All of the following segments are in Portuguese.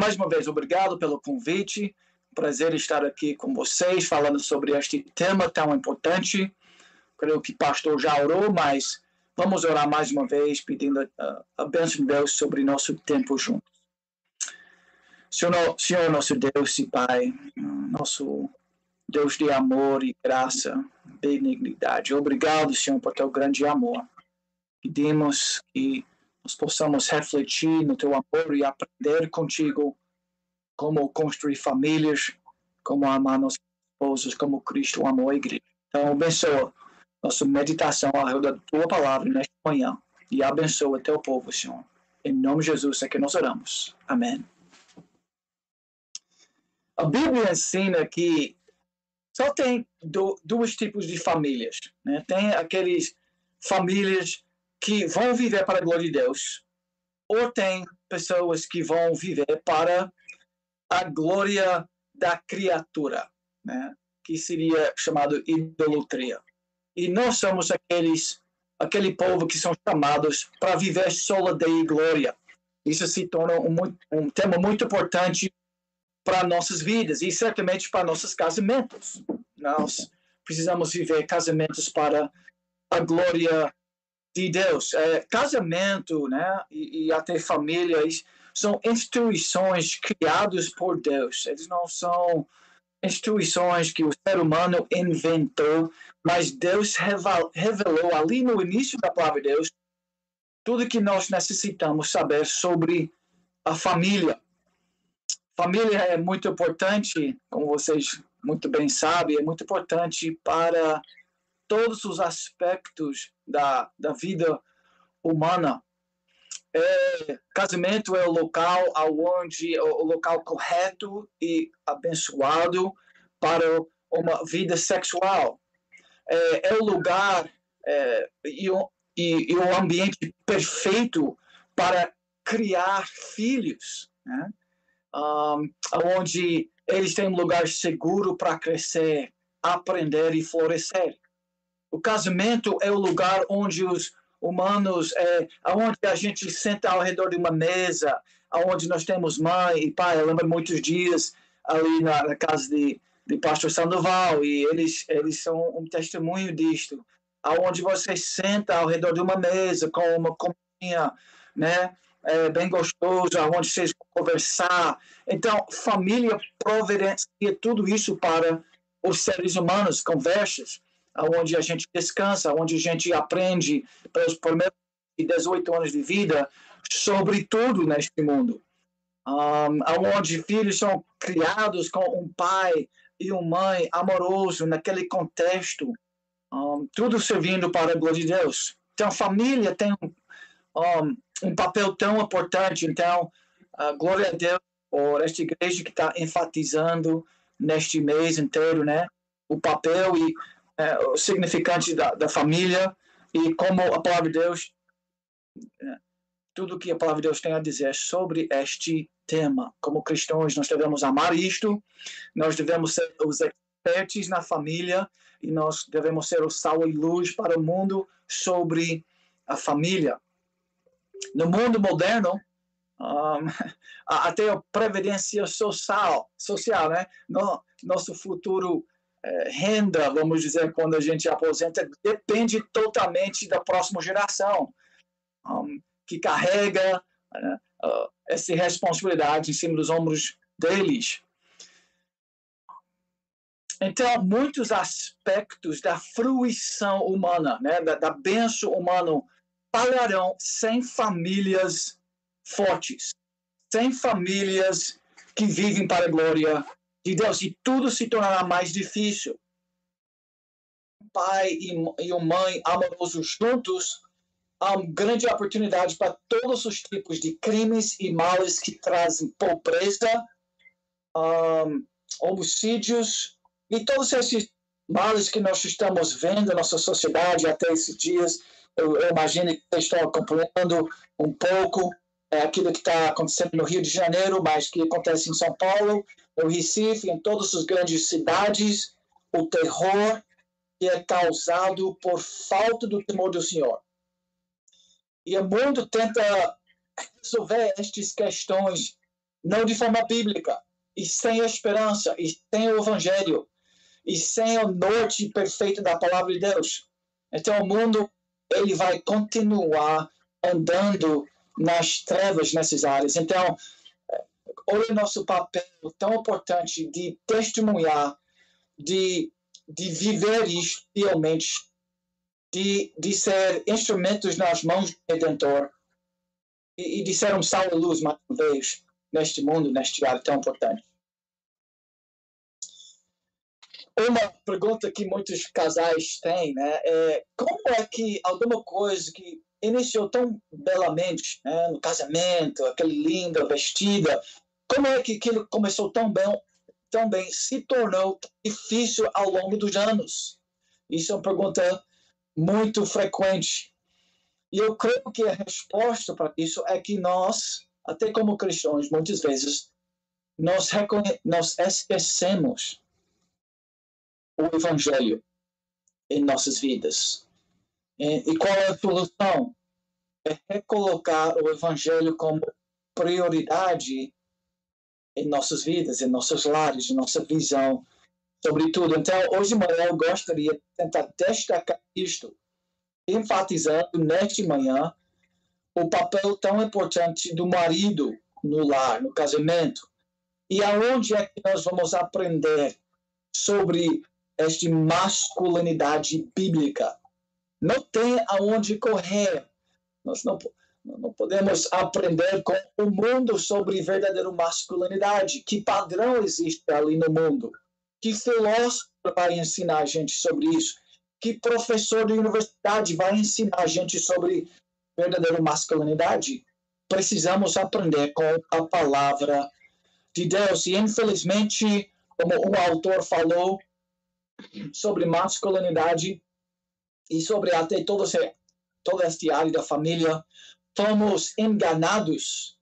mais uma vez, obrigado pelo convite. Prazer estar aqui com vocês, falando sobre este tema tão importante. Creio que o pastor já orou, mas vamos orar mais uma vez, pedindo a, a bênção de Deus sobre nosso tempo juntos. Senhor, Senhor, nosso Deus e Pai, nosso Deus de amor e graça, benignidade. Obrigado, Senhor, por teu grande amor. Pedimos que nós possamos refletir no teu amor e aprender contigo como construir famílias, como amar nossos esposos, como Cristo amou a igreja. Então, abençoa nossa meditação ao redor da tua palavra nesta manhã e abençoa teu povo, Senhor. Em nome de Jesus é que nós oramos. Amém. A Bíblia ensina que só tem do, dois tipos de famílias. Né? Tem aqueles famílias que vão viver para a glória de Deus, ou tem pessoas que vão viver para a glória da criatura, né? que seria chamado idolatria. E nós somos aqueles aquele povo que são chamados para viver só de glória. Isso se torna um, um tema muito importante para nossas vidas e certamente para nossos casamentos. Nós precisamos viver casamentos para a glória de Deus. É, casamento, né, e, e, até famílias são instituições criadas por Deus. Eles não são instituições que o ser humano inventou, mas Deus revelou ali no início da palavra de Deus tudo que nós necessitamos saber sobre a família. Família é muito importante, como vocês muito bem sabem, é muito importante para todos os aspectos da, da vida humana. É, casamento é o local aonde o, local correto e abençoado para uma vida sexual. É, é o lugar é, e, o, e, e, o ambiente perfeito para criar filhos. Né? um, onde eles têm um lugar seguro para crescer, aprender e florescer. O casamento é o lugar onde os humanos, é, onde a gente senta ao redor de uma mesa, onde nós temos mãe e pai. Eu lembro muitos dias ali na, na casa de, de Pastor Sandoval e eles, eles são um testemunho disto, aonde você senta ao redor de uma mesa com uma companhia, né? é, bem gostoso, onde vocês vão conversar. Então, família providencia tudo isso para os seres humanos, conversas, onde a gente descansa, onde a gente aprende pelos primeiros 18 anos de vida sobre tudo neste mundo. Um, onde filhos são criados com um pai e uma mãe amoroso naquele contexto, um, tudo servindo para a glória de Deus. Então, família tem um, um, papel tão importante. Então, glória a Deus por esta igreja que está enfatizando neste mês inteiro, né, o papel e uh, o significante da, da família e como a palavra de Deus, uh, tudo que a palavra de Deus tem a dizer sobre este tema. Como cristãos, nós devemos amar isto, nós devemos ser os expertos na família e nós devemos ser o sal e luz para o mundo sobre a família no mundo moderno, um, até a previdência social, social né? No, nosso futuro eh, renda, vamos dizer, quando a gente aposenta, depende totalmente da próxima geração, um, que carrega uh, essa responsabilidade em cima dos ombros deles. Então, muitos aspectos da fruição humana, né, da, da benção humana falharão sem famílias fortes, sem famílias que vivem para a glória de Deus. E tudo se tornará mais difícil. Pai e, mãe amorosos juntos há uma grande oportunidade para todos os tipos de crimes e males que trazem pobreza, um, homicídios e todos esses males que nós estamos vendo na nossa sociedade até esses dias eu, eu imagino que vocês estão acompanhando um pouco é, aquilo que está acontecendo no Rio de Janeiro, mas que acontece em São Paulo, no Recife, em todas as grandes cidades, o terror que é causado por falta do temor do Senhor. E o mundo tenta resolver estas questões não de forma bíblica, e sem a esperança, e sem o evangelho, e sem o norte perfeito da palavra de Deus. Então o mundo ele vai continuar andando nas trevas nessas áreas. Então, olha nosso papel tão importante de testemunhar, de, de viver isto fielmente, de, de ser instrumentos nas mãos do Redentor e, e de ser um sal de luz, mais uma vez, neste mundo, neste área tão importante. Uma pergunta que muitos casais têm né, é como é que alguma coisa que iniciou tão belamente né, no casamento, aquele lindo vestida, como é que aquilo começou tão bem, tão bem se tornou difícil ao longo dos anos? Isso é uma pergunta muito frequente. E eu creio que a resposta para isso é que nós, até como cristãos, muitas vezes, nós, nós esquecemos o Evangelho em nossas vidas. E qual é a solução? É recolocar o Evangelho como prioridade em nossas vidas, em nossos lares, em nossa visão sobre tudo. Então, hoje de manhã eu gostaria de tentar destacar isto, enfatizando neste manhã o papel tão importante do marido no lar, no casamento. E aonde é que nós vamos aprender sobre esta masculinidade bíblica. Não tem aonde correr. Nós não, não podemos aprender com o mundo sobre verdadeira masculinidade. Que padrão existe ali no mundo? Que filósofo vai ensinar a gente sobre isso? Que professor de universidade vai ensinar a gente sobre verdadeira masculinidade? Precisamos aprender com a palavra de Deus. E, infelizmente, como um autor falou, sobre masculinidade e sobre até todo, esse, todo este área da família, fomos enganados,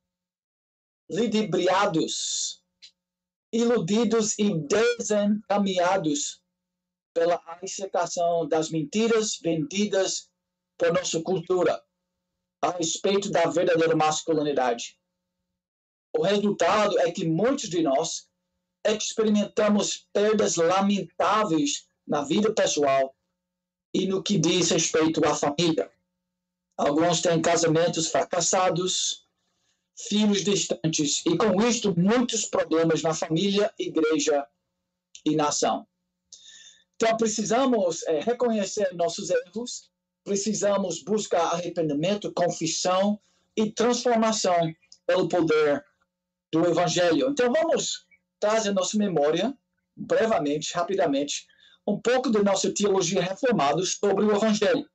lidibriados, iludidos e desencaminhados pela aceitação das mentiras vendidas por nossa cultura a respeito da verdadeira masculinidade. O resultado é que muitos de nós experimentamos perdas lamentáveis na vida pessoal e no que diz respeito à família. Alguns têm casamentos fracassados, filhos distantes e, com isto, muitos problemas na família, igreja e nação. Então, precisamos é, reconhecer nossos erros, precisamos buscar arrependimento, confissão e transformação pelo poder do Evangelho. Então, vamos traz à nossa memória, brevemente, rapidamente, um pouco da nossa teologia reformada sobre o Evangelho.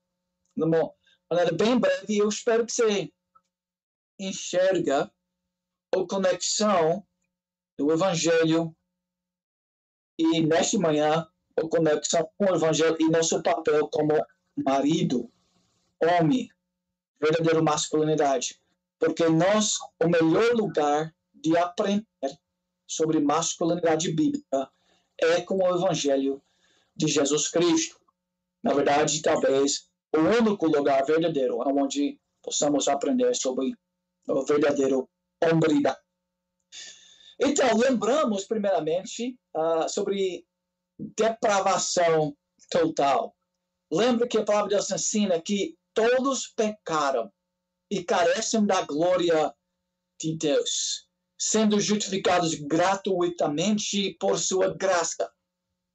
De uma maneira bem breve, eu espero que você enxerga a conexão do Evangelho e, nesta manhã, a conexão com o Evangelho e nosso papel como marido, homem, verdadeira masculinidade. Porque nós, o melhor lugar de aprender sobre masculinidade bíblica é com o Evangelho de Jesus Cristo. Na verdade, talvez o único lugar verdadeiro onde possamos aprender sobre o verdadeiro hombridade. Então, lembramos primeiramente uh, sobre depravação total. Lembra que a palavra de Deus ensina que todos pecaram e carecem da glória de Deus sendo justificados gratuitamente por sua graça,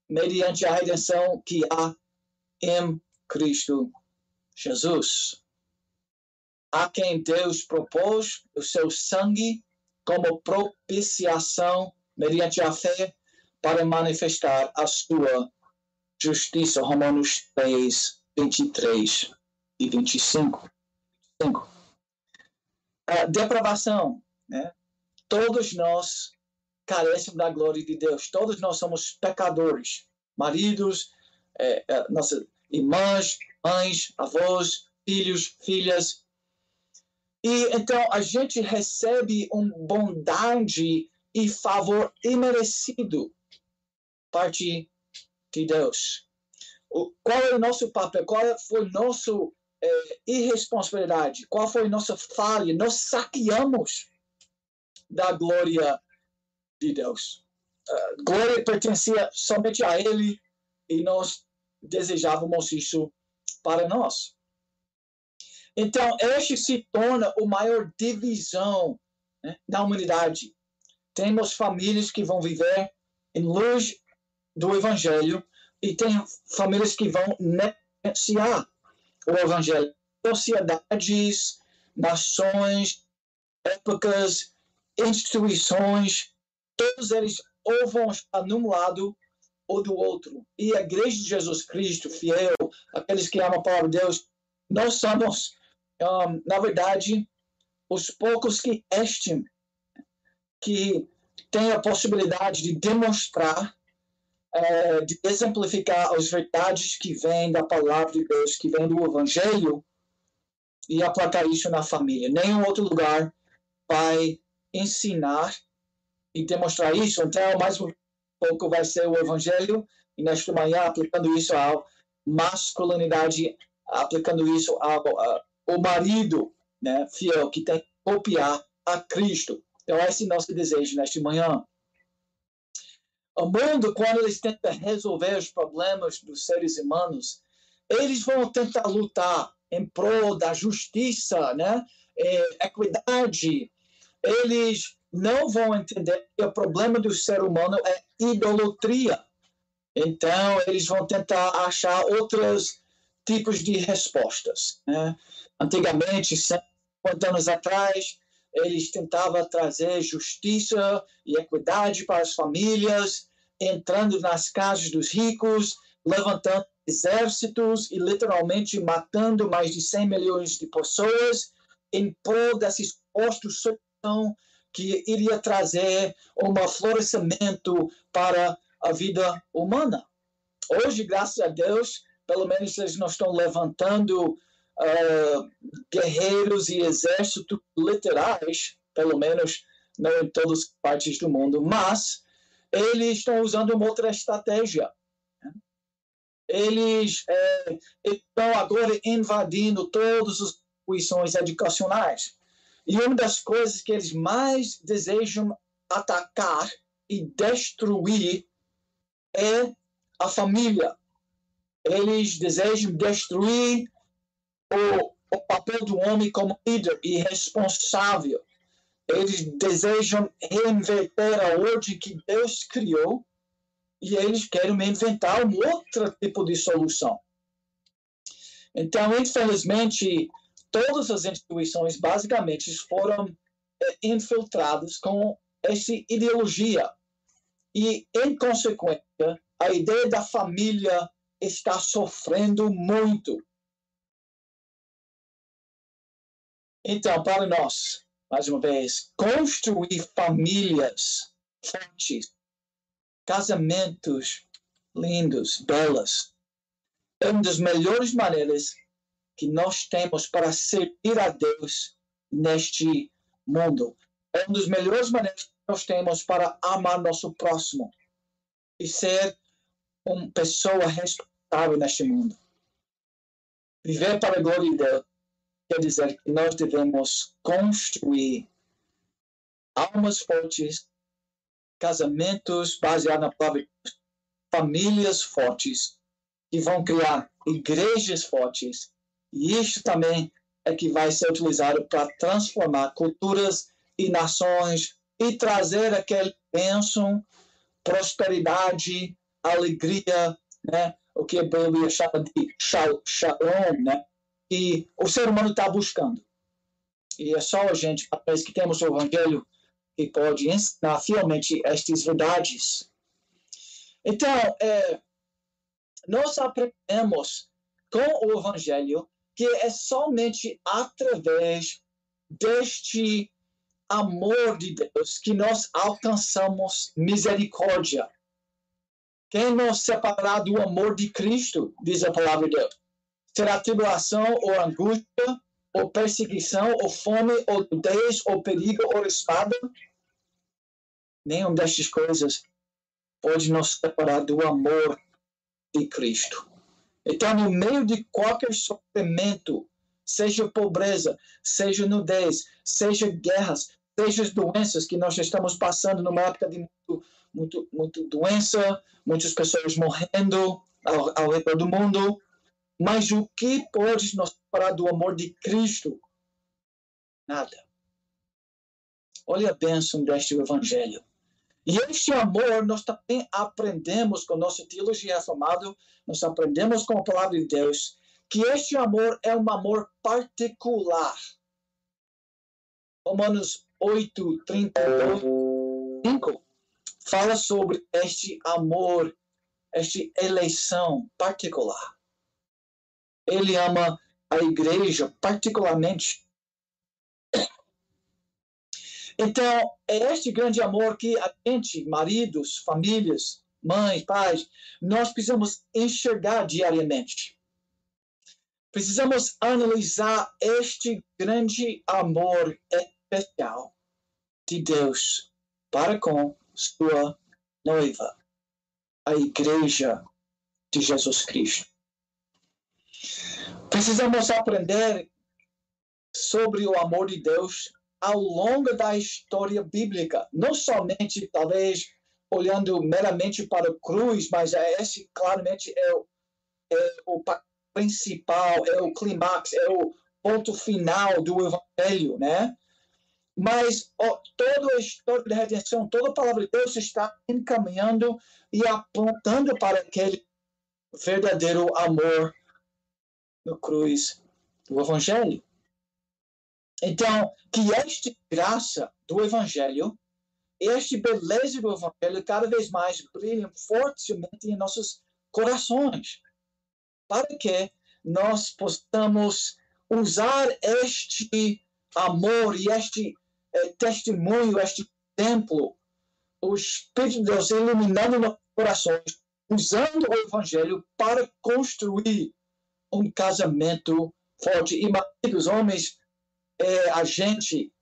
mediante a redenção que há em Cristo Jesus. A quem Deus propôs o seu sangue como propiciação mediante a fé para manifestar a sua justiça. Romanos 3, 23 e 25. 25. A depravação, né? todos nós carecemos da glória de Deus. Todos nós somos pecadores, maridos, é, é, nossas irmãs, mães, avós, filhos, filhas. E então a gente recebe uma bondade e favor imerecido parte de Deus. O, qual é o nosso papel? Qual foi nossa é, irresponsabilidade? Qual foi nossa falha? Nós saqueamos da glória de Deus. Uh, glória pertencia somente a Ele e nós desejávamos isso para nós. Então, este se torna a maior divisão né, na humanidade. Temos famílias que vão viver em luz do Evangelho e tem famílias que vão negligenciar o Evangelho. Sociedades, nações, épocas, instituições, todos eles ou vão estar num lado ou do outro. E a Igreja de Jesus Cristo, fiel, aqueles que amam a palavra de Deus, nós somos, um, na verdade, os poucos que estimam que têm a possibilidade de demonstrar, é, de exemplificar as verdades que vêm da palavra de Deus, que vêm do Evangelho, e aplicar isso na família. Nenhum outro lugar vai ensinar e demonstrar isso. Então, mais um pouco vai ser o Evangelho, e nesta manhã, aplicando isso à masculinidade, aplicando isso ao, ao marido né, fiel, que tem que copiar a Cristo. Então, esse é o nosso desejo nesta manhã. O mundo, quando eles tentam resolver os problemas dos seres humanos, eles vão tentar lutar em prol da justiça, né? É, equidade. Eles não vão entender que o problema do ser humano é idolatria. Então, eles vão tentar achar outros tipos de respostas. Né? Antigamente, 50 anos atrás, eles tentavam trazer justiça e equidade para as famílias, entrando nas casas dos ricos, levantando exércitos e literalmente matando mais de 100 milhões de pessoas em prol dessa suposta solução que iria trazer um florescimento para a vida humana. Hoje, graças a Deus, pelo menos eles não estão levantando uh, guerreiros e exércitos literais, pelo menos não em todas as partes do mundo, mas eles estão usando uma outra estratégia. Eles é, estão agora invadindo todas as instituições educacionais. E uma das coisas que eles mais desejam atacar e destruir é a família. Eles desejam destruir o, o papel do homem como líder e responsável. Eles desejam reinventar a ordem que Deus criou e eles querem inventar um outro tipo de solução. Então, infelizmente, todas as instituições basicamente foram é, infiltradas com essa ideologia. E, em consequência, a ideia da família está sofrendo muito. Então, para nós, mais uma vez, construir famílias fortes, casamentos lindos, belas, é uma das melhores maneiras que nós temos para servir a Deus neste mundo. É uma das melhores maneiras que nós temos para amar nosso próximo e ser uma pessoa responsável neste mundo. Viver para a glória de Deus quer dizer que nós devemos construir almas fortes, casamentos baseados na palavra famílias fortes, que vão criar igrejas fortes e isso também é que vai ser utilizado para transformar culturas e nações e trazer aquele bênção, prosperidade, alegria, né? o que a Bíblia chama de shalom, né? e o ser humano está buscando. E é só a gente, parece que temos o Evangelho, que pode ensinar fielmente estas verdades. Então, é, nós aprendemos com o Evangelho que é somente através deste amor de Deus que nós alcançamos misericórdia. Quem nos separará do amor de Cristo, diz a palavra de Deus? Será tribulação ou angústia, ou perseguição, ou fome, ou nudez, ou perigo, ou espada? Nenhuma destas coisas pode nos separar do amor de Cristo. Então, no meio de qualquer sofrimento, seja pobreza, seja nudez, seja guerras, seja as doenças que nós estamos passando numa época de muito, muito, muito doença, muitas pessoas morrendo ao, ao redor do mundo, mas o que pode nos separar do amor de Cristo? Nada. Olha a bênção deste evangelho. E este amor nós também aprendemos com nossa teologia reformada, nós aprendemos com a palavra de Deus, que este amor é um amor particular. Romanos 8, 32, 5 fala sobre este amor, esta eleição particular. Ele ama a igreja particularmente então, é este grande amor que a gente, maridos, famílias, mães, pais, nós precisamos enxergar diariamente. Precisamos analisar este grande amor especial de Deus para com sua noiva, a igreja de Jesus Cristo. Precisamos aprender sobre o amor de Deus ao longo da história bíblica, não somente, talvez, olhando meramente para a cruz, mas é esse claramente é o, é o principal, é o clímax, é o ponto final do evangelho, né? Mas ó, toda a história da redenção, toda a palavra de Deus está encaminhando e apontando para aquele verdadeiro amor no cruz do evangelho. Então, que esta graça do Evangelho, este beleza do Evangelho cada vez mais brilhe fortemente em nossos corações, para que nós possamos usar este amor e este eh, testemunho, este templo, o Espírito de Deus iluminando nossos corações, usando o Evangelho para construir um casamento forte. E, maridos, homens, é a gente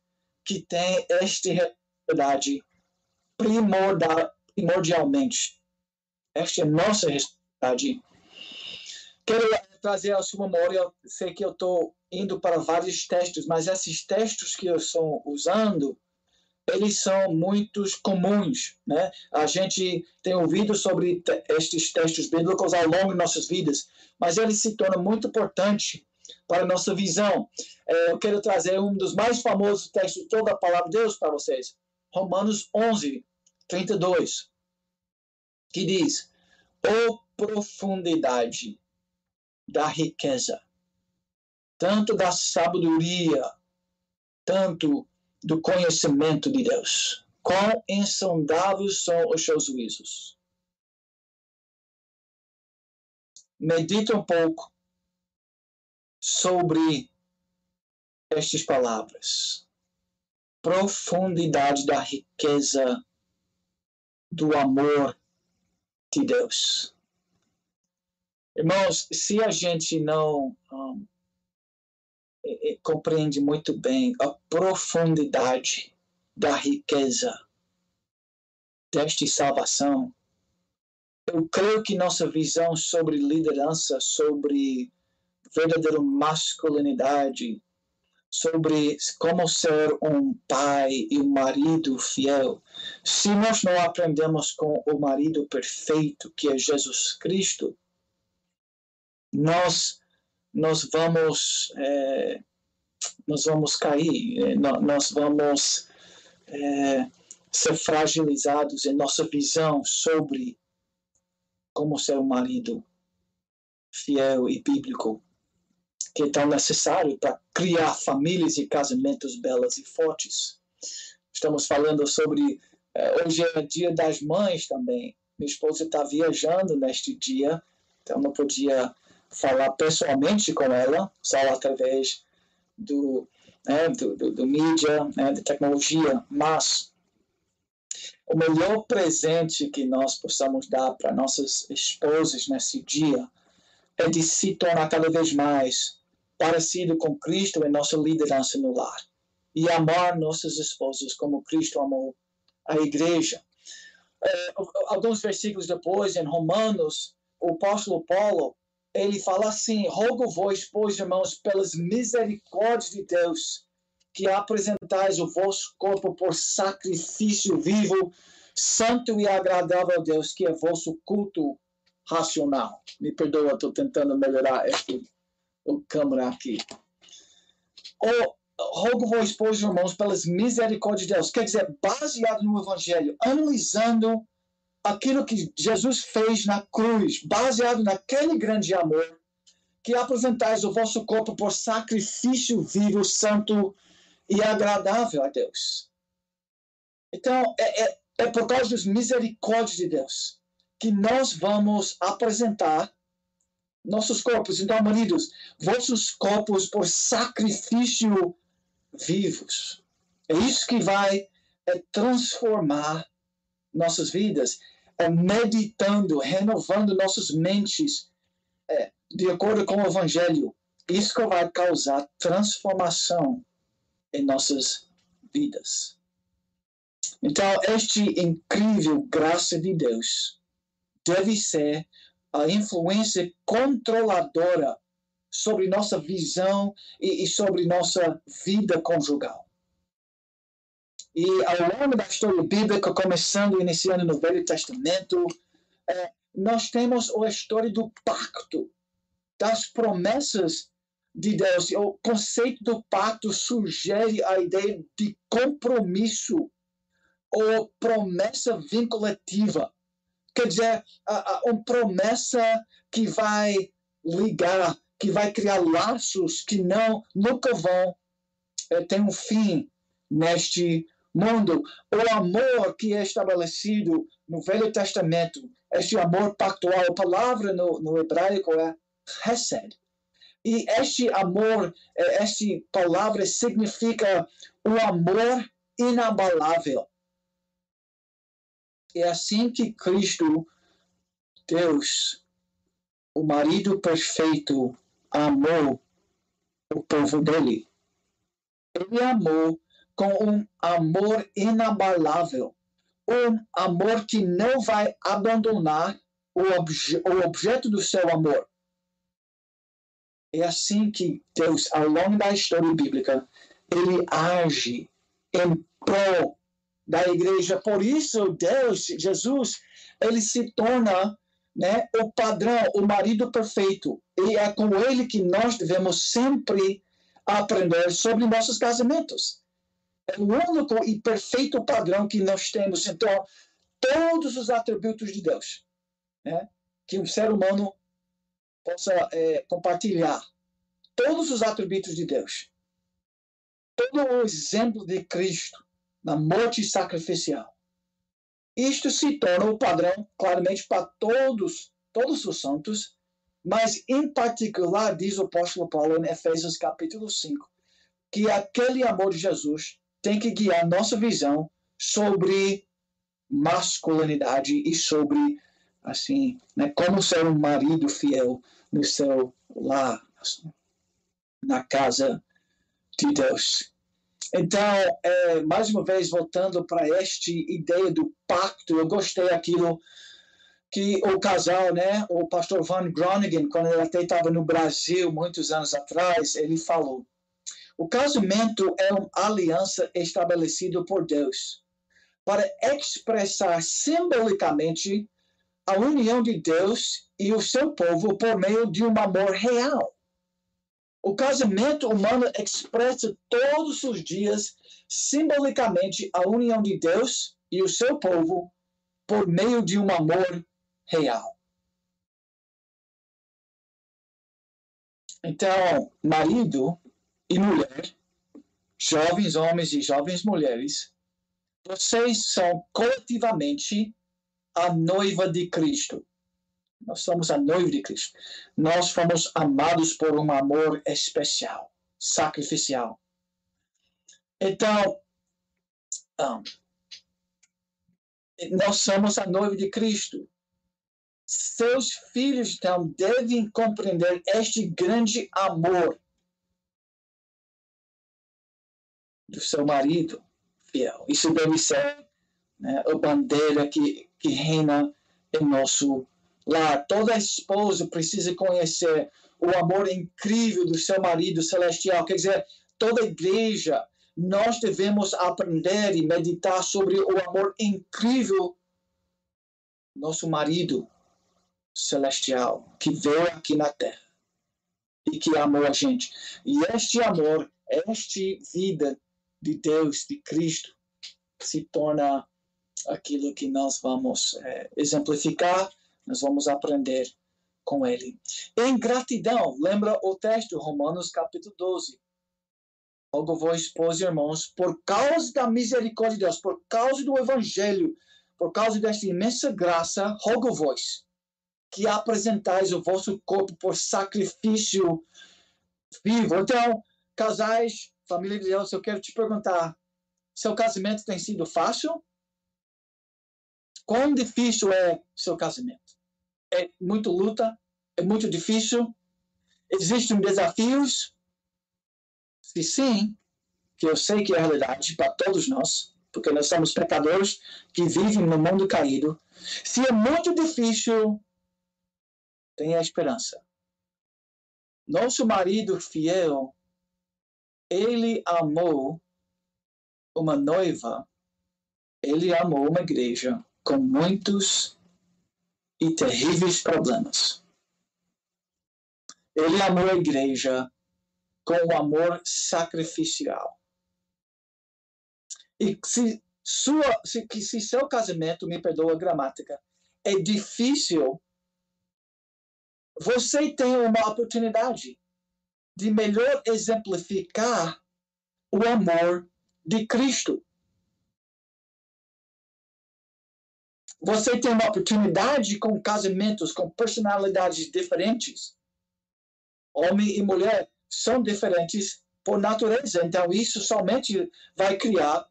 que tem esta responsabilidade primordialmente. Esta é nossa responsabilidade. Quero trazer a sua memória, sei que eu estou indo para vários textos, mas esses textos que eu estou usando, eles são muito comuns, né? A gente tem ouvido sobre estes textos bíblicos ao longo de nossas vidas, mas eles se tornam muito importantes para a nossa visão. É, eu quero trazer um dos mais famosos textos de toda a palavra de Deus para vocês. Romanos 11, 32, que diz: O profundidade da riqueza, tanto da sabedoria, tanto do conhecimento de Deus. Quão insondáveis são os seus juízos. Medita um pouco sobre estas palavras. Profundidade da riqueza do amor de Deus. Irmãos, se a gente não um, compreende muito bem a profundidade da riqueza desta salvação, eu creio que nossa visão sobre liderança, sobre verdadeira masculinidade, sobre como ser um pai e um marido fiel. Se nós não aprendemos com o marido perfeito, que é Jesus Cristo, nós nós vamos é, nós vamos cair, é, nós vamos é, ser fragilizados em nossa visão sobre como ser um marido fiel e bíblico que é tão necessário para criar famílias e casamentos belas e fortes. Estamos falando sobre. Eh, hoje é dia das mães também. Minha esposa está viajando neste dia, então não podia falar pessoalmente com ela, só através do, né, do, do, do mídia, né, da tecnologia, mas o melhor presente que nós possamos dar para nossas esposas nesse dia é de se tornar cada vez mais parecido com Cristo em nossa liderança no lar e amar nossas esposas como Cristo amou a igreja. É, alguns versículos depois, em Romanos, o apóstolo Paulo, ele fala assim, rogo vós, pois, irmãos, pelas misericórdias de Deus, que apresentais o vosso corpo por sacrifício vivo, santo e agradável a Deus, que é vosso culto racional. Me perdoa, estou tentando melhorar este o câmera aqui. Rogo-vos, pois, irmãos, pelas misericórdias de Deus, quer dizer, baseado no Evangelho, analisando aquilo que Jesus fez na cruz, baseado naquele grande amor, que apresentais o vosso corpo por sacrifício vivo, santo e agradável a Deus. Então, é, é, é por causa das misericórdias de Deus que nós vamos apresentar nossos corpos. Então, maridos, vossos corpos por sacrifício vivos. É isso que vai é, transformar nossas vidas, é, meditando, renovando nossas mentes é, de acordo com o Evangelho. Isso que vai causar transformação em nossas vidas. Então, este incrível graça de Deus deve ser a influência controladora sobre nossa visão e, e sobre nossa vida conjugal. E ao longo da história bíblica, começando e iniciando no Velho Testamento, é, nós temos a história do pacto, das promessas de Deus. O conceito do pacto sugere a ideia de compromisso ou promessa vinculativa. Quer dizer, uma promessa que vai ligar, que vai criar laços que não nunca vão é, ter um fim neste mundo. O amor que é estabelecido no Velho Testamento, este amor pactual, a palavra no, no hebraico é Hesed. E este amor, eh, esta palavra significa o amor inabalável. É assim que Cristo, Deus, o marido perfeito, amou o povo dele. Ele amou com um amor inabalável, um amor que não vai abandonar o, obje o objeto do seu amor. É assim que Deus, ao longo da história bíblica, ele age em prol da igreja. Por isso, Deus, Jesus, ele se torna né, o padrão, o marido perfeito. E é com ele que nós devemos sempre aprender sobre nossos casamentos. É o único e perfeito padrão que nós temos. Então, todos os atributos de Deus né, que um ser humano possa é, compartilhar. Todos os atributos de Deus. Todo o exemplo de Cristo na morte sacrificial. Isto se torna o padrão, claramente, para todos, todos os santos, mas em particular, diz o apóstolo Paulo em Efésios capítulo 5, que aquele amor de Jesus tem que guiar nossa visão sobre masculinidade e sobre, assim, né, como ser um marido fiel no seu lar, assim, na casa de Deus. Então, é, mais uma vez, voltando para esta ideia do pacto, eu gostei aquilo que o casal, né, o pastor Van Groningen, quando ele até estava no Brasil muitos anos atrás, ele falou: o casamento é uma aliança estabelecida por Deus para expressar simbolicamente a união de Deus e o seu povo por meio de um amor real. O casamento humano expressa todos os dias, simbolicamente, a união de Deus e o seu povo por meio de um amor real. Então, marido e mulher, jovens homens e jovens mulheres, vocês são coletivamente a noiva de Cristo. Nós somos a noiva de Cristo. Nós fomos amados por um amor especial, sacrificial. Então, um, nós somos a noiva de Cristo. Seus filhos, então, devem compreender este grande amor do seu marido fiel. Isso deve ser né, a bandeira que, que reina em nosso lá. Toda esposa precisa conhecer o amor incrível do seu marido celestial. Quer dizer, toda igreja nós devemos aprender e meditar sobre o amor incrível nosso marido celestial que veio aqui na terra e que amou a gente. E este amor, esta vida de Deus, de Cristo, se torna aquilo que nós vamos é, exemplificar, nós vamos aprender com ele. Em gratidão, lembra o texto, Romanos capítulo 12. Rogo vós, pois, irmãos, por causa da misericórdia de Deus, por causa do evangelho, por causa desta imensa graça, rogo vós, que apresentais o vosso corpo por sacrifício vivo. Então, casais, família de Deus, eu quero te perguntar, seu casamento tem sido fácil? Quão difícil é seu casamento? é muito luta, é muito difícil, existem desafios. Se sim, que eu sei que é a realidade para todos nós, porque nós somos pecadores que vivem no mundo caído. Se é muito difícil, tenha esperança. Nosso marido fiel, ele amou uma noiva, ele amou uma igreja com muitos e terríveis problemas. Ele amou a igreja com o amor sacrificial. E se, sua, se, se seu casamento, me perdoa a gramática, é difícil, você tem uma oportunidade de melhor exemplificar o amor de Cristo. Você tem uma oportunidade com casamentos com personalidades diferentes. Homem e mulher são diferentes por natureza, então isso somente vai criar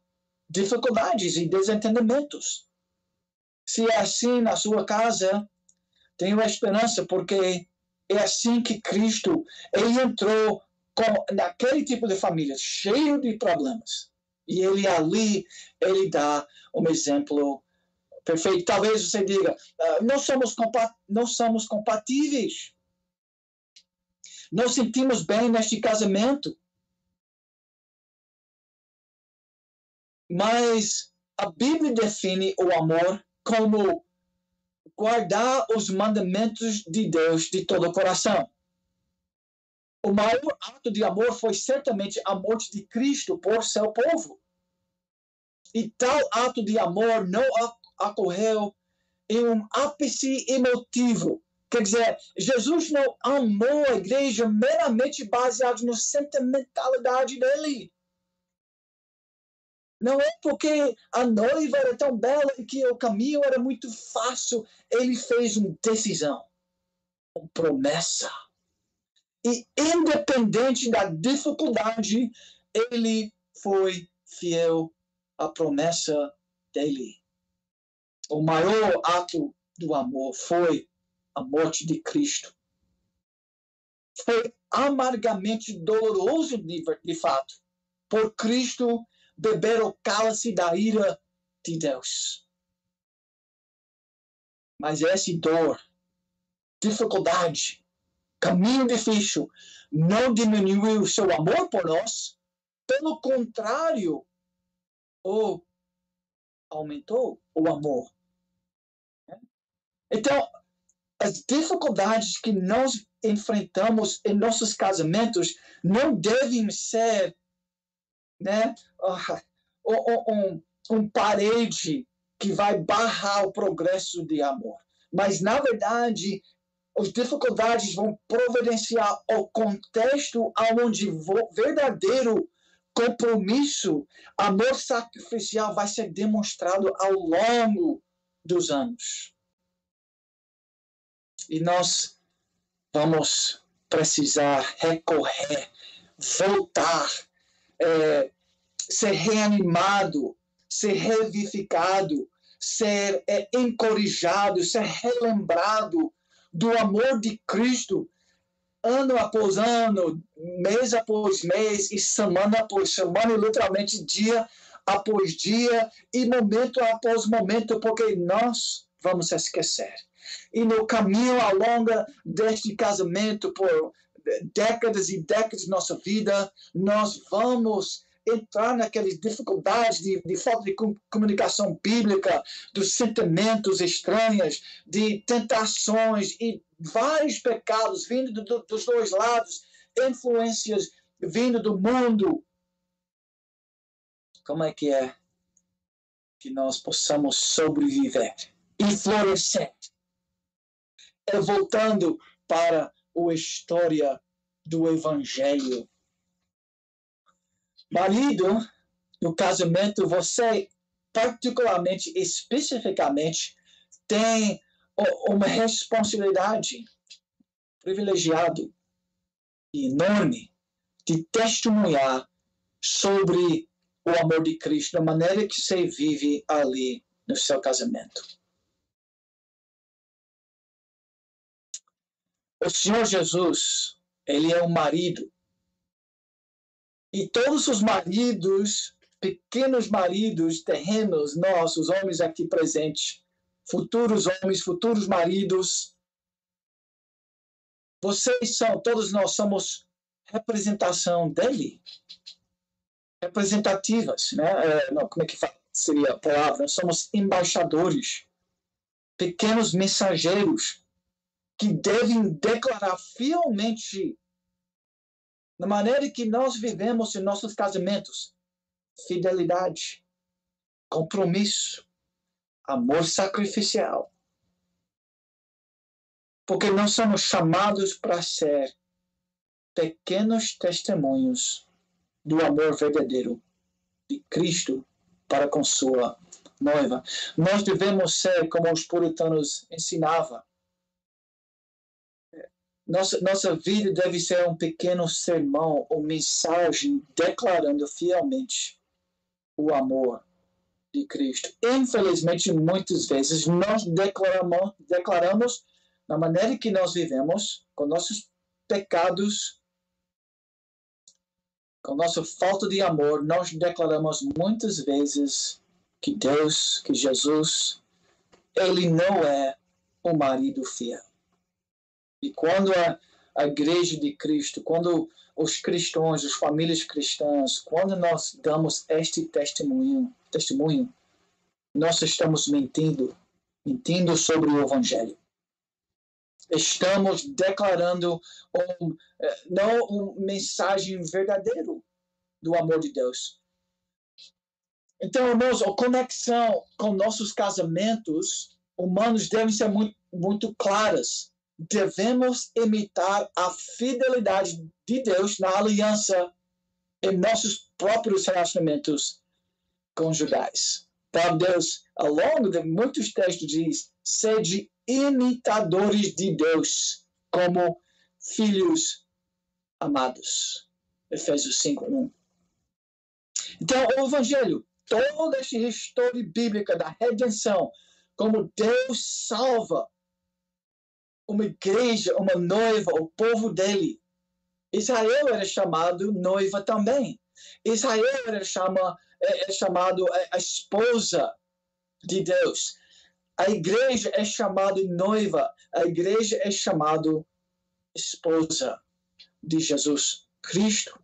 dificuldades e desentendimentos. Se é assim na sua casa, tenho esperança, porque é assim que Cristo ele entrou com, naquele tipo de família, cheio de problemas. E ele ali, ele dá um exemplo Perfeito. Talvez você diga, uh, não, somos não somos compatíveis. Não sentimos bem neste casamento. Mas a Bíblia define o amor como guardar os mandamentos de Deus de todo o coração. O maior ato de amor foi certamente a morte de Cristo por seu povo. E tal ato de amor não ocorreu em um ápice emotivo. Quer dizer, Jesus não amou a igreja meramente baseado na sentimentalidade dele. Não é porque a noiva era tão bela e que o caminho era muito fácil. Ele fez uma decisão, uma promessa. E independente da dificuldade, ele foi fiel à promessa dele o maior ato do amor foi a morte de Cristo. Foi amargamente doloroso de, fato, por Cristo beber o cálice da ira de Deus. Mas essa dor, dificuldade, caminho difícil, não diminuiu o seu amor por nós. Pelo contrário, ou aumentou o amor. Então, as dificuldades que nós enfrentamos em nossos casamentos não devem ser né, um, um parede que vai barrar o progresso de amor. Mas, na verdade, as dificuldades vão providenciar o contexto onde o verdadeiro compromisso, amor sacrificial vai ser demonstrado ao longo dos anos. E nós vamos precisar recorrer, voltar, é, ser reanimado, ser revivificado, ser é, encorajado, ser relembrado do amor de Cristo ano após ano, mês após mês e semana após semana, e literalmente dia após dia e momento após momento, porque nós vamos esquecer. E no caminho ao longo deste casamento, por décadas e décadas de nossa vida, nós vamos entrar naquelas dificuldades de, de falta de comunicação bíblica, dos sentimentos estranhos, de tentações e vários pecados vindo do, dos dois lados, influências vindo do mundo. Como é que é que nós possamos sobreviver e florescer? Voltando para a história do Evangelho. Marido, no casamento, você particularmente, especificamente, tem uma responsabilidade privilegiada e enorme de testemunhar sobre o amor de Cristo da maneira que você vive ali no seu casamento. O Senhor Jesus, ele é um marido. E todos os maridos, pequenos maridos terrenos, nós, os homens aqui presentes, futuros homens, futuros maridos, vocês são, todos nós somos representação dele. Representativas, né? É, não, como é que seria a palavra? Somos embaixadores, pequenos mensageiros que devem declarar fielmente na maneira que nós vivemos em nossos casamentos fidelidade, compromisso, amor sacrificial. Porque nós somos chamados para ser pequenos testemunhos do amor verdadeiro de Cristo para com sua noiva. Nós devemos ser como os puritanos ensinavam nossa, nossa vida deve ser um pequeno sermão ou mensagem declarando fielmente o amor de Cristo. Infelizmente, muitas vezes nós declaramos, declaramos na maneira que nós vivemos, com nossos pecados, com nossa falta de amor, nós declaramos muitas vezes que Deus, que Jesus, ele não é o marido fiel. E quando a, a igreja de Cristo, quando os cristãos, as famílias cristãs, quando nós damos este testemunho, testemunho, nós estamos mentindo, mentindo sobre o evangelho. Estamos declarando um, eh, não uma mensagem verdadeira do amor de Deus. Então, irmãos, a conexão com nossos casamentos humanos deve ser muito, muito claras devemos imitar a fidelidade de Deus na aliança em nossos próprios relacionamentos conjugais. Então, Deus, ao longo de muitos textos, diz: sede imitadores de Deus como filhos amados. Efésios 5, 1. Então, o Evangelho, toda essa história bíblica da redenção, como Deus salva uma igreja, uma noiva, o povo dele. Israel era chamado noiva também. Israel era chama, é, é chamado a, a esposa de Deus. A igreja é chamada noiva. A igreja é chamada esposa de Jesus Cristo.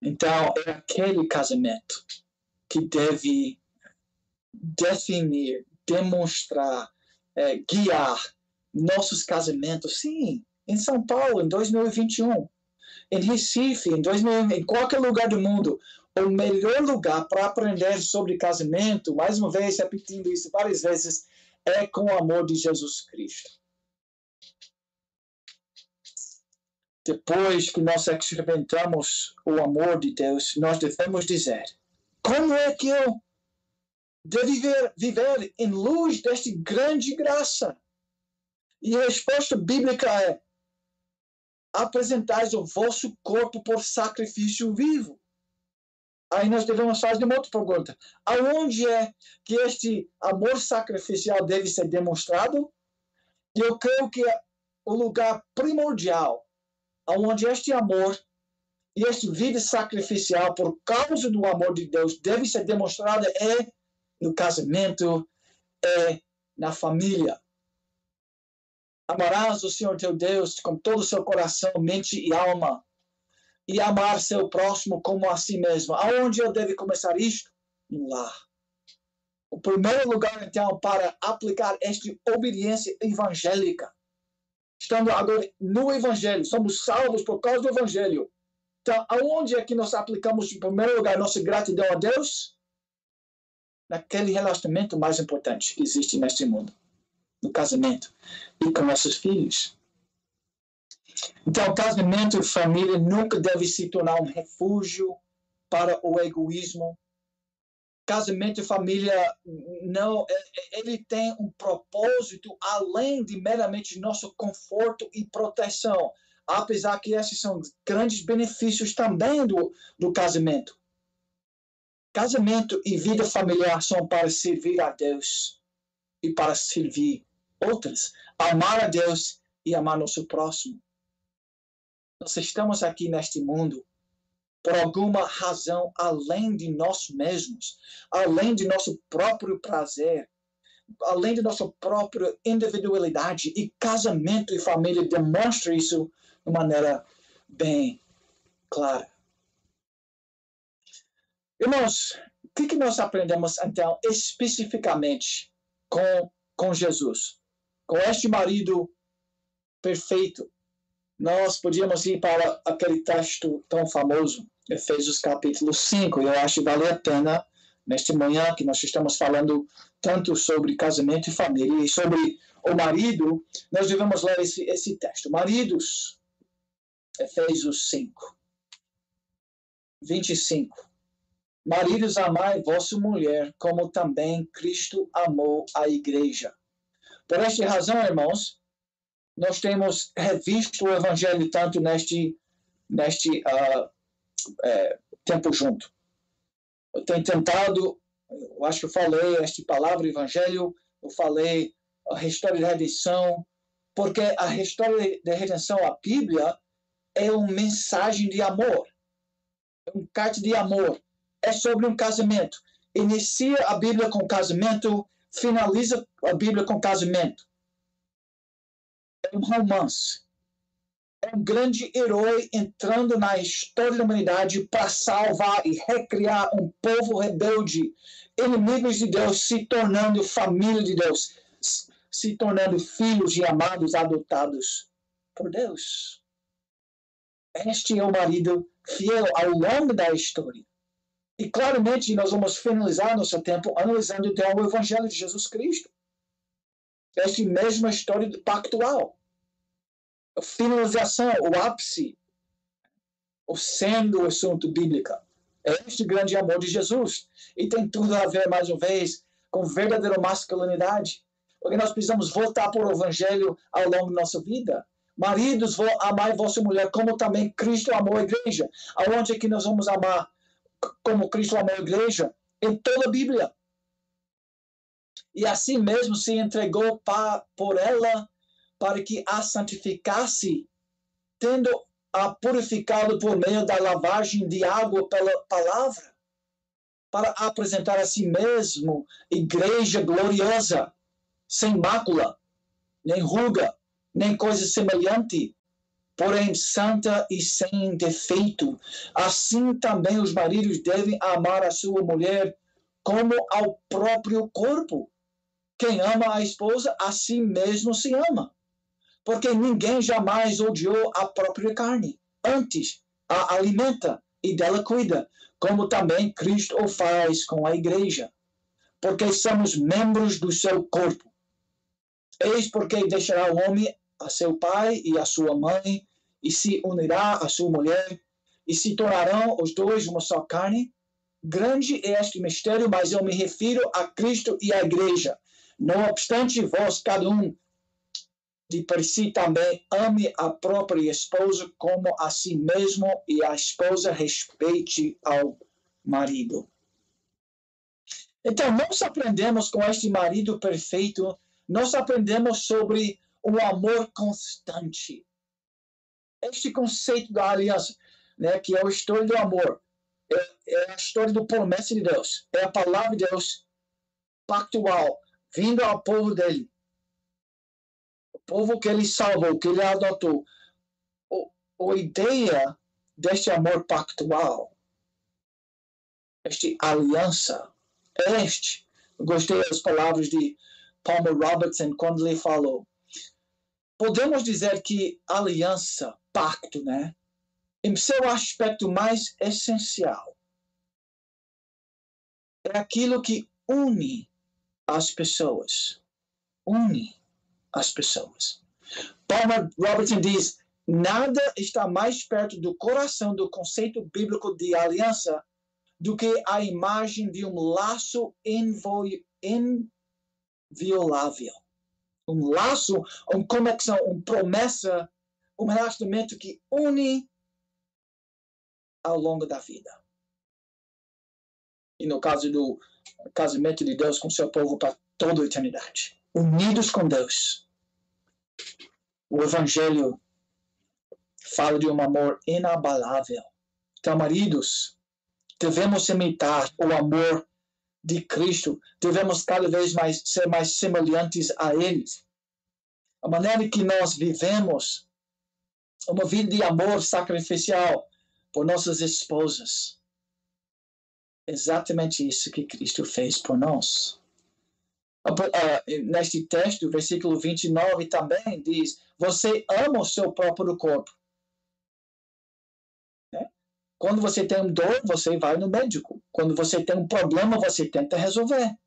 Então, é aquele casamento que deve definir, demonstrar é, guiar nossos casamentos, sim, em São Paulo, em 2021, em Recife, em 2000, em qualquer lugar do mundo, o melhor lugar para aprender sobre casamento, mais uma vez repetindo isso várias vezes, é com o amor de Jesus Cristo. Depois que nós experimentamos o amor de Deus, nós devemos dizer: como é que eu de viver, viver em luz desta grande graça. E a resposta bíblica é: apresentais o vosso corpo por sacrifício vivo. Aí nós devemos fazer uma outra pergunta: aonde é que este amor sacrificial deve ser demonstrado? Eu creio que o lugar primordial aonde este amor e esta vida sacrificial por causa do amor de Deus deve ser demonstrada é no casamento, é na família. Amarás o Senhor teu Deus com todo o seu coração, mente e alma. e amar seu próximo como a si mesmo. Aonde eu devo começar isto? No lar. O primeiro lugar, então, para aplicar esta obediência evangélica. Estando agora no Evangelho, somos salvos por causa do Evangelho. Então, aonde é que nós aplicamos, em primeiro lugar, nossa gratidão a Deus? Naquele relacionamento mais importante que existe neste mundo no casamento e com nossos filhos. Então, casamento e família nunca deve se tornar um refúgio para o egoísmo. Casamento e família não, ele tem um propósito além de meramente nosso conforto e proteção, apesar que esses são grandes benefícios também do, do casamento. Casamento e vida familiar são para servir a Deus e para servir outras, amar a Deus e amar nosso próximo. Nós estamos aqui neste mundo por alguma razão além de nós mesmos, além de nosso próprio prazer, além de nossa própria individualidade. E casamento e família demonstram isso de maneira bem clara. Irmãos, o que, que nós aprendemos então especificamente com, com Jesus? Com este marido perfeito, nós podíamos ir para aquele texto tão famoso, Efésios capítulo 5. Eu acho que vale a pena, neste manhã, que nós estamos falando tanto sobre casamento e família e sobre o marido, nós devemos ler esse, esse texto. Maridos, Efésios 5, 25. Maridos, amai vossa mulher, como também Cristo amou a igreja por esta razão, irmãos, nós temos revisto o Evangelho tanto neste, neste uh, é, tempo junto. Eu tenho tentado, eu acho que eu falei esta palavra Evangelho, eu falei a história da redenção, porque a história da redenção, a Bíblia, é uma mensagem de amor, é um carta de amor, é sobre um casamento. Inicia a Bíblia com casamento, finaliza a Bíblia com casamento. É um romance. É um grande herói entrando na história da humanidade para salvar e recriar um povo rebelde, inimigos de Deus, se tornando família de Deus, se tornando filhos e amados adotados por Deus. Este é o marido fiel ao longo da história. E claramente nós vamos finalizar nosso tempo analisando então o Evangelho de Jesus Cristo. Esta mesma história pactual. A finalização, o ápice, o sendo o assunto bíblico. É este grande amor de Jesus. E tem tudo a ver, mais uma vez, com verdadeira masculinidade. Porque nós precisamos voltar para o Evangelho ao longo da nossa vida. Maridos, amai vossa mulher como também Cristo amou a igreja. Aonde é que nós vamos amar? Como Cristo amou a igreja em toda a Bíblia. E assim mesmo se entregou pa, por ela para que a santificasse, tendo a purificado por meio da lavagem de água pela palavra, para apresentar a si mesmo igreja gloriosa, sem mácula, nem ruga, nem coisa semelhante, porém santa e sem defeito. Assim também os maridos devem amar a sua mulher como ao próprio corpo. Quem ama a esposa, a si mesmo se ama. Porque ninguém jamais odiou a própria carne. Antes, a alimenta e dela cuida, como também Cristo o faz com a igreja. Porque somos membros do seu corpo. Eis porque deixará o homem a seu pai e a sua mãe, e se unirá a sua mulher, e se tornarão os dois uma só carne. Grande é este mistério, mas eu me refiro a Cristo e à igreja. Não obstante, vós, cada um de por si também ame a própria esposa como a si mesmo, e a esposa respeite ao marido. Então, nós aprendemos com este marido perfeito, nós aprendemos sobre o amor constante este conceito da aliança, né, que é a história do amor, é, é, a história do promessa de Deus, é a palavra de Deus pactual, vindo ao povo dele, o povo que ele salvou, que ele adotou. O, a ideia deste amor pactual, este aliança, este. Gostei das palavras de Palmer Robertson quando ele falou. Podemos dizer que aliança, pacto, né? Em seu aspecto mais essencial, é aquilo que une as pessoas. Une as pessoas. Palmer Robertson diz: nada está mais perto do coração do conceito bíblico de aliança do que a imagem de um laço inviolável. Um laço, uma conexão, uma promessa, um relacionamento que une ao longo da vida. E no caso do casamento de Deus com seu povo para toda a eternidade. Unidos com Deus. O Evangelho fala de um amor inabalável. Então, maridos, devemos imitar o amor de Cristo, devemos cada vez mais ser mais semelhantes a Ele. A maneira que nós vivemos uma vida de amor sacrificial por nossas esposas. Exatamente isso que Cristo fez por nós. Neste texto, versículo 29 também diz: Você ama o seu próprio corpo quando você tem dor, você vai no médico. Quando você tem um problema, você tenta resolver.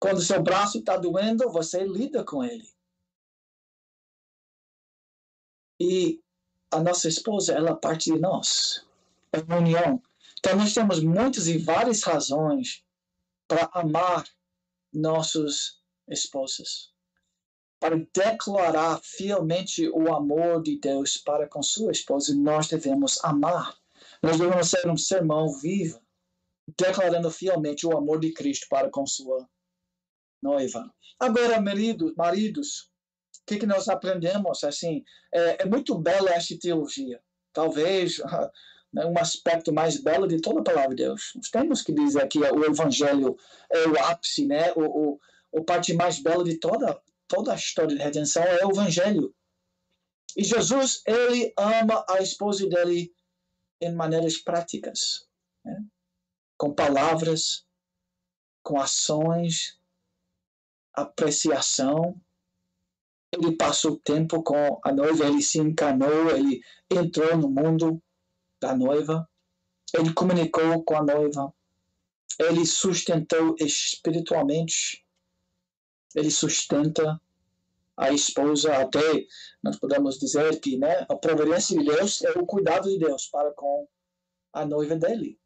Quando seu braço está doendo, você lida com ele. E a nossa esposa, ela é parte de nós. É uma união. Então, nós temos muitas e várias razões para amar nossos esposos para declarar fielmente o amor de Deus para com sua esposa, nós devemos amar. Nós devemos ser um sermão vivo, declarando fielmente o amor de Cristo para com sua noiva. Agora, marido, maridos, o que, que nós aprendemos? Assim, é, é muito bela esta teologia. Talvez né, um aspecto mais belo de toda a palavra de Deus. Nós temos que dizer que o Evangelho é o ápice, né? o, o, o parte mais bela de toda toda a história de redenção é o evangelho. E Jesus, ele ama a esposa dele em maneiras práticas, né? com palavras, com ações, apreciação. Ele passou tempo com a noiva, ele se encanou, ele entrou no mundo da noiva, ele comunicou com a noiva, ele sustentou espiritualmente ele sustenta a esposa até nós podemos dizer que né, a providência de Deus é o cuidado de Deus para com a noiva dele.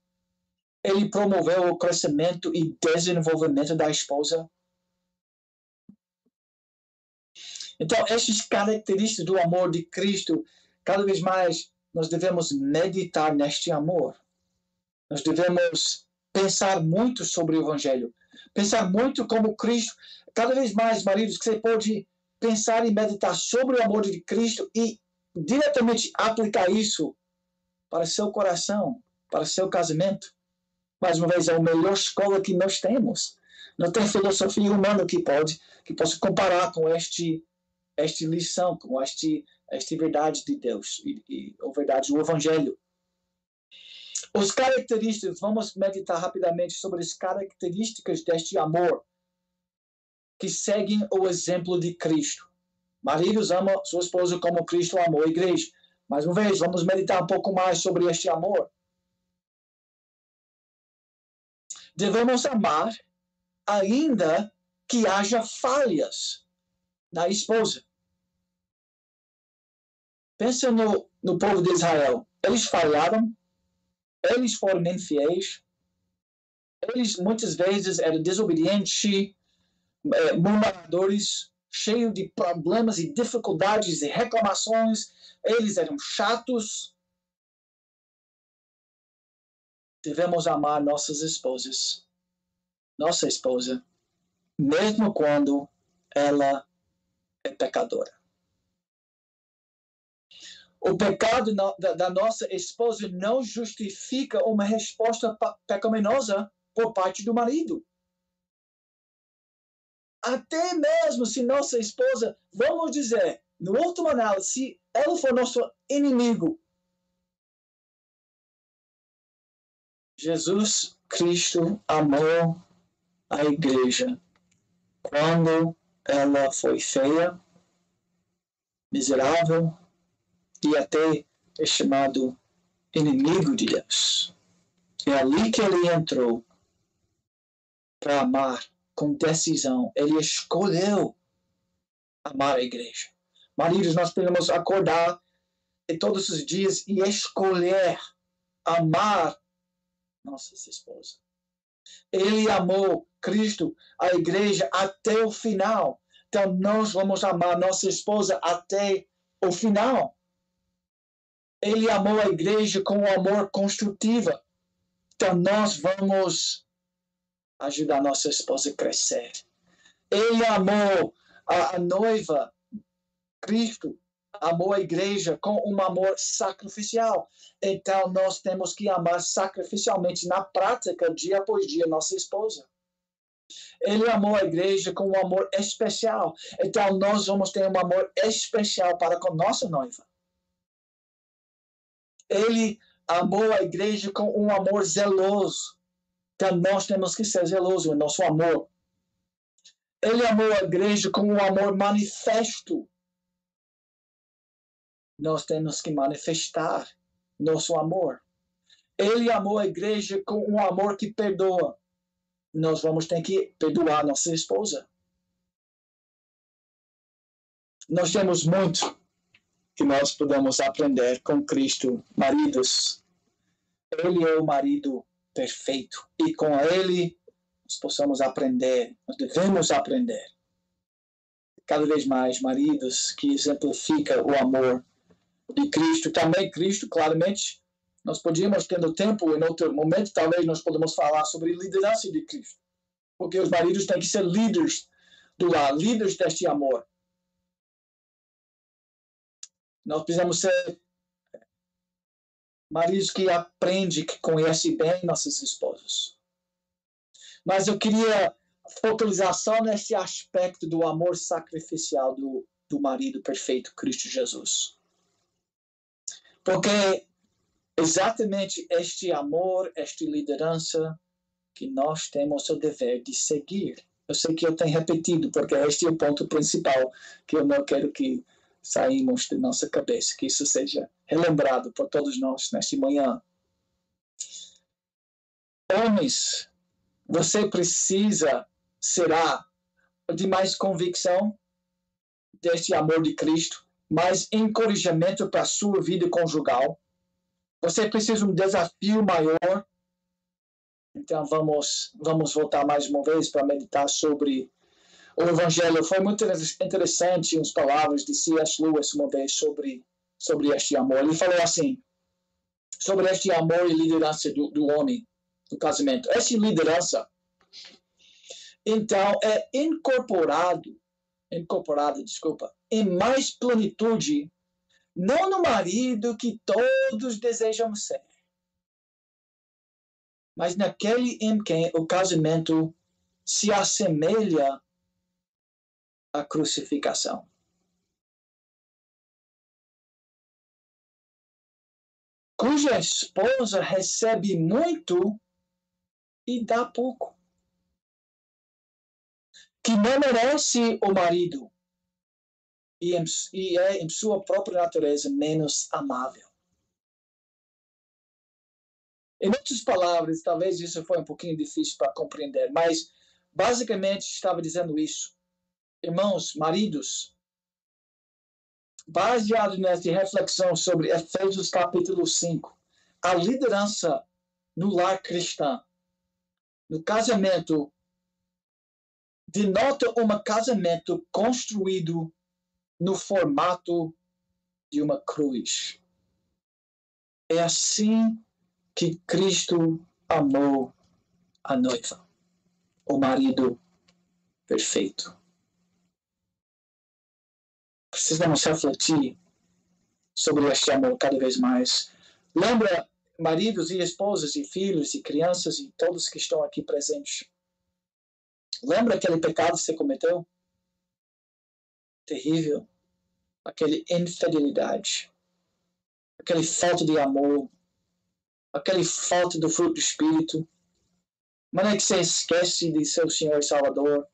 Ele promoveu o crescimento e desenvolvimento da esposa. Então, essas características do amor de Cristo, cada vez mais nós devemos meditar neste amor. Nós devemos pensar muito sobre o Evangelho. Pensar muito como Cristo cada vez mais, maridos, que você pode pensar e meditar sobre o amor de Cristo e diretamente aplicar isso para seu coração, para seu casamento. Mais uma vez, é a melhor escola que nós temos. Não tem filosofia humana que pode que possa comparar com este esta lição, com este esta verdade de Deus e, e a verdade do Evangelho. Os características, vamos meditar rapidamente sobre as características deste amor que seguem o exemplo de Cristo. Maridos amam sua esposa como Cristo amou a igreja. Mais uma vez, vamos meditar um pouco mais sobre este amor. Devemos amar ainda que haja falhas na esposa. Pensa no, no povo de Israel. Eles falharam, eles foram infiéis, eles muitas vezes eram desobedientes, é, murmuradores, cheios de problemas e dificuldades e reclamações. Eles eram chatos. Devemos amar nossas esposas, nossa esposa, mesmo quando ela é pecadora. O pecado da nossa esposa não justifica uma resposta pecaminosa por parte do marido. Até mesmo se nossa esposa, vamos dizer, no último análise, se ela for nosso inimigo, Jesus Cristo amou a igreja quando ela foi feia, miserável, e até é chamado inimigo de Deus. É ali que ele entrou para amar com decisão. Ele escolheu amar a igreja. Maridos, nós podemos acordar todos os dias e escolher amar nossa esposa. Ele amou Cristo, a igreja, até o final. Então, nós vamos amar nossa esposa até o final. Ele amou a igreja com um amor construtivo. Então, nós vamos ajudar nossa esposa a crescer. Ele amou a, a noiva, Cristo, amou a igreja com um amor sacrificial. Então, nós temos que amar sacrificialmente, na prática, dia após dia, nossa esposa. Ele amou a igreja com um amor especial. Então, nós vamos ter um amor especial para com nossa noiva. Ele amou a igreja com um amor zeloso. Então, nós temos que ser zelosos no nosso amor. Ele amou a igreja com um amor manifesto nós temos que manifestar nosso amor. Ele amou a igreja com um amor que perdoa. Nós vamos ter que perdoar nossa esposa. Nós temos muito que nós podemos aprender com Cristo, maridos. Ele é o marido perfeito e com ele nós possamos aprender, nós devemos aprender. Cada vez mais maridos que exemplifica o amor de Cristo, também Cristo, claramente, nós podíamos, tendo tempo, em outro momento, talvez nós podemos falar sobre liderança de Cristo. Porque os maridos têm que ser líderes do lar, líderes deste amor. Nós precisamos ser maridos que aprendem, que conhecem bem nossos esposos. Mas eu queria focalizar só nesse aspecto do amor sacrificial do, do marido perfeito, Cristo Jesus. Porque exatamente este amor, esta liderança que nós temos o dever de seguir. Eu sei que eu tenho repetido, porque este é o ponto principal que eu não quero que saímos de nossa cabeça, que isso seja relembrado por todos nós nesta manhã. Homens, você precisa, será, de mais convicção deste amor de Cristo, mais encorajamento para a sua vida conjugal. Você precisa de um desafio maior. Então vamos vamos voltar mais uma vez para meditar sobre o Evangelho. Foi muito interessante as palavras de C.S. Lewis uma vez sobre sobre este amor. Ele falou assim sobre este amor e liderança do, do homem no casamento. Essa liderança então é incorporado incorporado, desculpa, em mais plenitude, não no marido que todos desejam ser, mas naquele em quem o casamento se assemelha à crucificação. Cuja esposa recebe muito e dá pouco que não merece o marido e, em, e é em sua própria natureza menos amável. Em outras palavras, talvez isso foi um pouquinho difícil para compreender, mas basicamente estava dizendo isso. Irmãos, maridos, baseado nessa reflexão sobre Efésios capítulo 5, a liderança no lar cristão, no casamento, denota um casamento construído no formato de uma cruz. É assim que Cristo amou a noiva, o marido perfeito. Precisamos refletir sobre este amor cada vez mais. Lembra, maridos e esposas e filhos e crianças e todos que estão aqui presentes, Lembra aquele pecado que você cometeu? Terrível. Aquele infidelidade. Aquele falta de amor. aquele falta do fruto do Espírito, maneira que você esquece de seu Senhor e Salvador,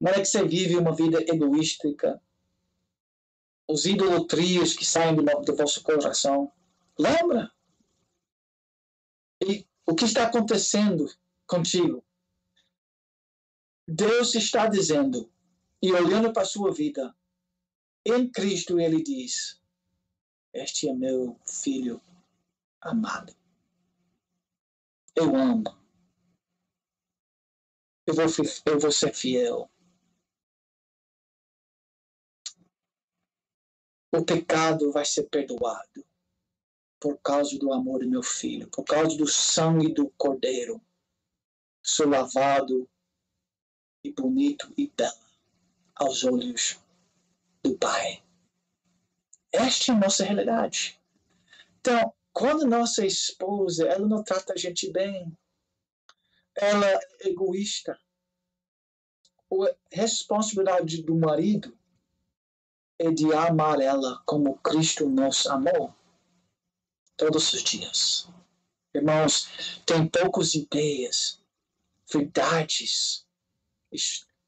maneira que você vive uma vida egoística, os idolatrias que saem do, do vosso coração. Lembra? E o que está acontecendo contigo? Deus está dizendo, e olhando para a sua vida, em Cristo ele diz: Este é meu filho amado. Eu amo. Eu vou, eu vou ser fiel. O pecado vai ser perdoado por causa do amor do meu filho, por causa do sangue do cordeiro. Sou lavado e bonito e bela aos olhos do Pai. Esta é a nossa realidade. Então, quando nossa esposa, ela não trata a gente bem, ela é egoísta, a responsabilidade do marido é de amar ela como Cristo nos amou todos os dias. Irmãos, tem poucas ideias, verdades.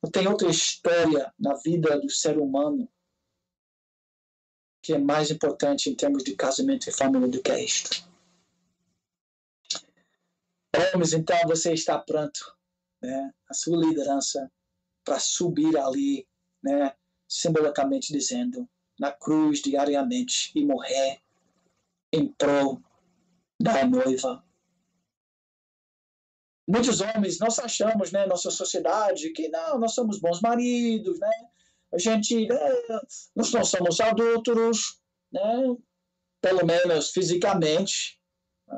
Não tem outra história na vida do ser humano que é mais importante em termos de casamento e família do que isto. Homens, então você está pronto, né? A sua liderança para subir ali, né? Simbolicamente dizendo, na cruz diariamente e morrer em prol da noiva. Muitos homens, nós achamos, né, nossa sociedade, que não, nós somos bons maridos, né? A gente, né, nós não somos adúlteros, né? Pelo menos fisicamente.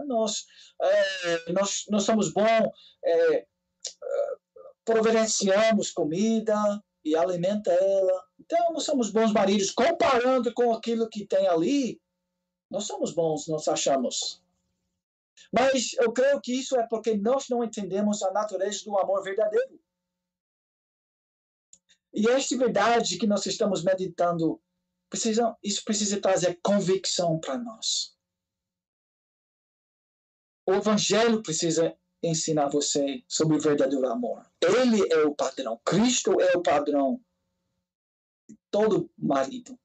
Nós, é, nós, nós somos bons, é, providenciamos comida e alimenta ela. Então, nós somos bons maridos. Comparando com aquilo que tem ali, nós somos bons, nós achamos. Mas eu creio que isso é porque nós não entendemos a natureza do amor verdadeiro. E esta verdade que nós estamos meditando, precisa, isso precisa trazer convicção para nós. O Evangelho precisa ensinar você sobre o verdadeiro amor. Ele é o padrão. Cristo é o padrão de todo marido.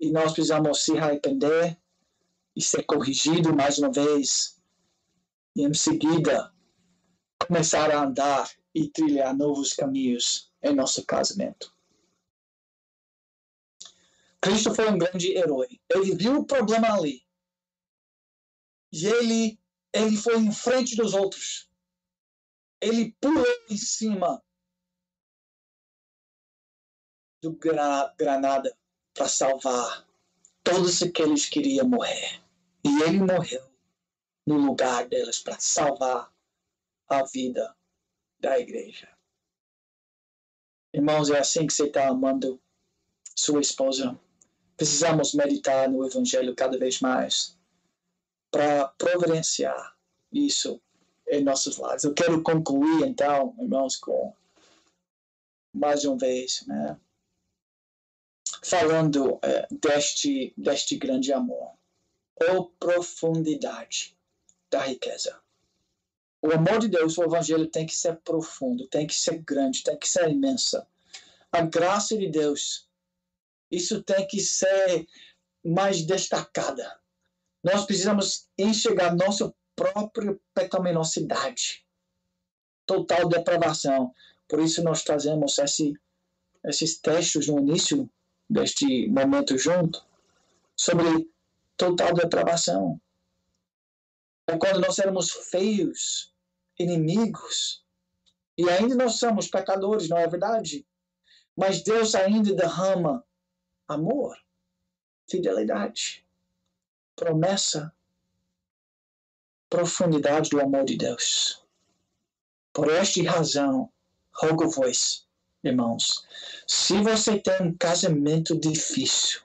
E nós precisamos se arrepender e ser corrigido mais uma vez. E em seguida, começar a andar e trilhar novos caminhos em nosso casamento. Cristo foi um grande herói. Ele viu o problema ali. E ele, ele foi em frente dos outros. Ele pulou em cima do granada para salvar todos aqueles que queriam morrer. E ele morreu no lugar deles para salvar a vida da igreja. Irmãos, é assim que você está amando sua esposa. Precisamos meditar no Evangelho cada vez mais para providenciar isso em nossos lares. Eu quero concluir, então, irmãos, com mais uma vez, né? falando é, deste, deste grande amor, ou profundidade da riqueza. O amor de Deus, o Evangelho tem que ser profundo, tem que ser grande, tem que ser imensa. A graça de Deus, isso tem que ser mais destacada. Nós precisamos enxergar nossa própria pecaminosidade, total depravação. Por isso nós trazemos esse, esses textos no início deste momento junto, sobre total depravação. É quando nós éramos feios, inimigos, e ainda nós somos pecadores, não é verdade? Mas Deus ainda derrama amor, fidelidade, promessa, profundidade do amor de Deus. Por esta razão, rogo-vos, irmãos, se você tem um casamento difícil,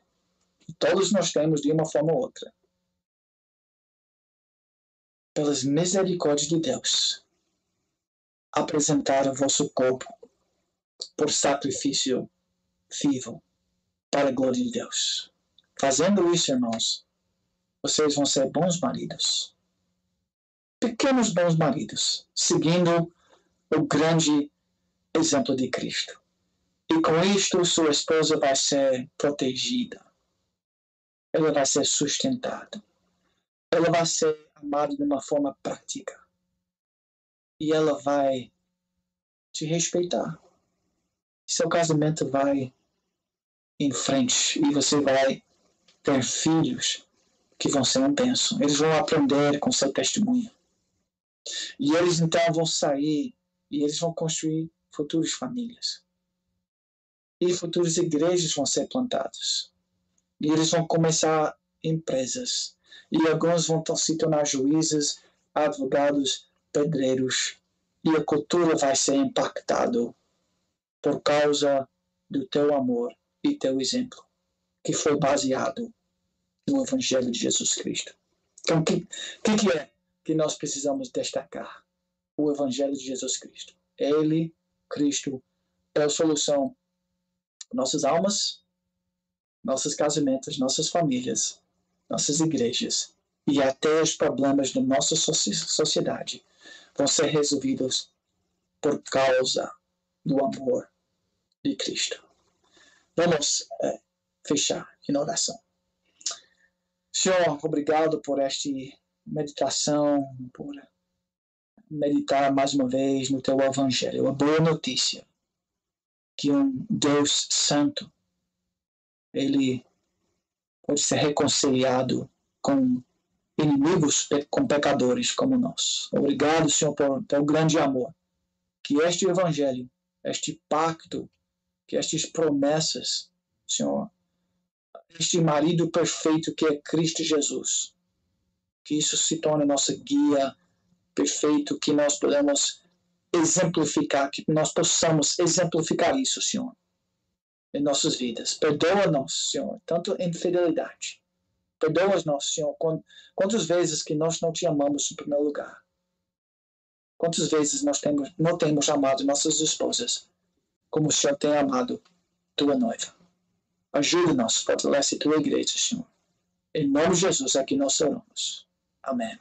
todos nós temos de uma forma ou outra, pelas misericórdias de Deus, apresentar o vosso corpo por sacrifício vivo para a glória de Deus. Fazendo isso, irmãos, vocês vão ser bons maridos, pequenos bons maridos, seguindo o grande exemplo de Cristo. E com isto, sua esposa vai ser protegida. Ela vai ser sustentada. Ela vai ser amada de uma forma prática. E ela vai te respeitar. Seu casamento vai em frente e você vai ter filhos que vão ser um bênção. Eles vão aprender com seu testemunho. E eles então vão sair e eles vão construir futuras famílias. E futuras igrejas vão ser plantadas. E eles vão começar empresas. E alguns vão se tornar juízes, advogados, pedreiros. E a cultura vai ser impactada por causa do teu amor e teu exemplo, que foi baseado no Evangelho de Jesus Cristo. Então, o que, que, que é que nós precisamos destacar? O Evangelho de Jesus Cristo. Ele, Cristo, é a solução nossas almas, nossos casamentos, nossas famílias, nossas igrejas e até os problemas da nossa sociedade vão ser resolvidos por causa do amor de Cristo. Vamos é, fechar em oração. Senhor, obrigado por esta meditação, por meditar mais uma vez no teu Evangelho. Uma boa notícia que um Deus Santo ele pode ser reconciliado com inimigos, com pecadores como nós. Obrigado, Senhor, por teu grande amor. Que este Evangelho, este pacto, que estas promessas, Senhor, este marido perfeito que é Cristo Jesus, que isso se torne nossa guia perfeito, que nós podemos exemplificar, que nós possamos exemplificar isso, Senhor, em nossas vidas. Perdoa-nos, Senhor, tanto em fidelidade. Perdoa-nos, Senhor, quantas vezes que nós não te amamos em primeiro lugar. Quantas vezes nós temos, não temos amado nossas esposas como o Senhor tem amado tua noiva. Ajuda-nos, fortalece tua igreja, Senhor. Em nome de Jesus é que nós oramos. Amém.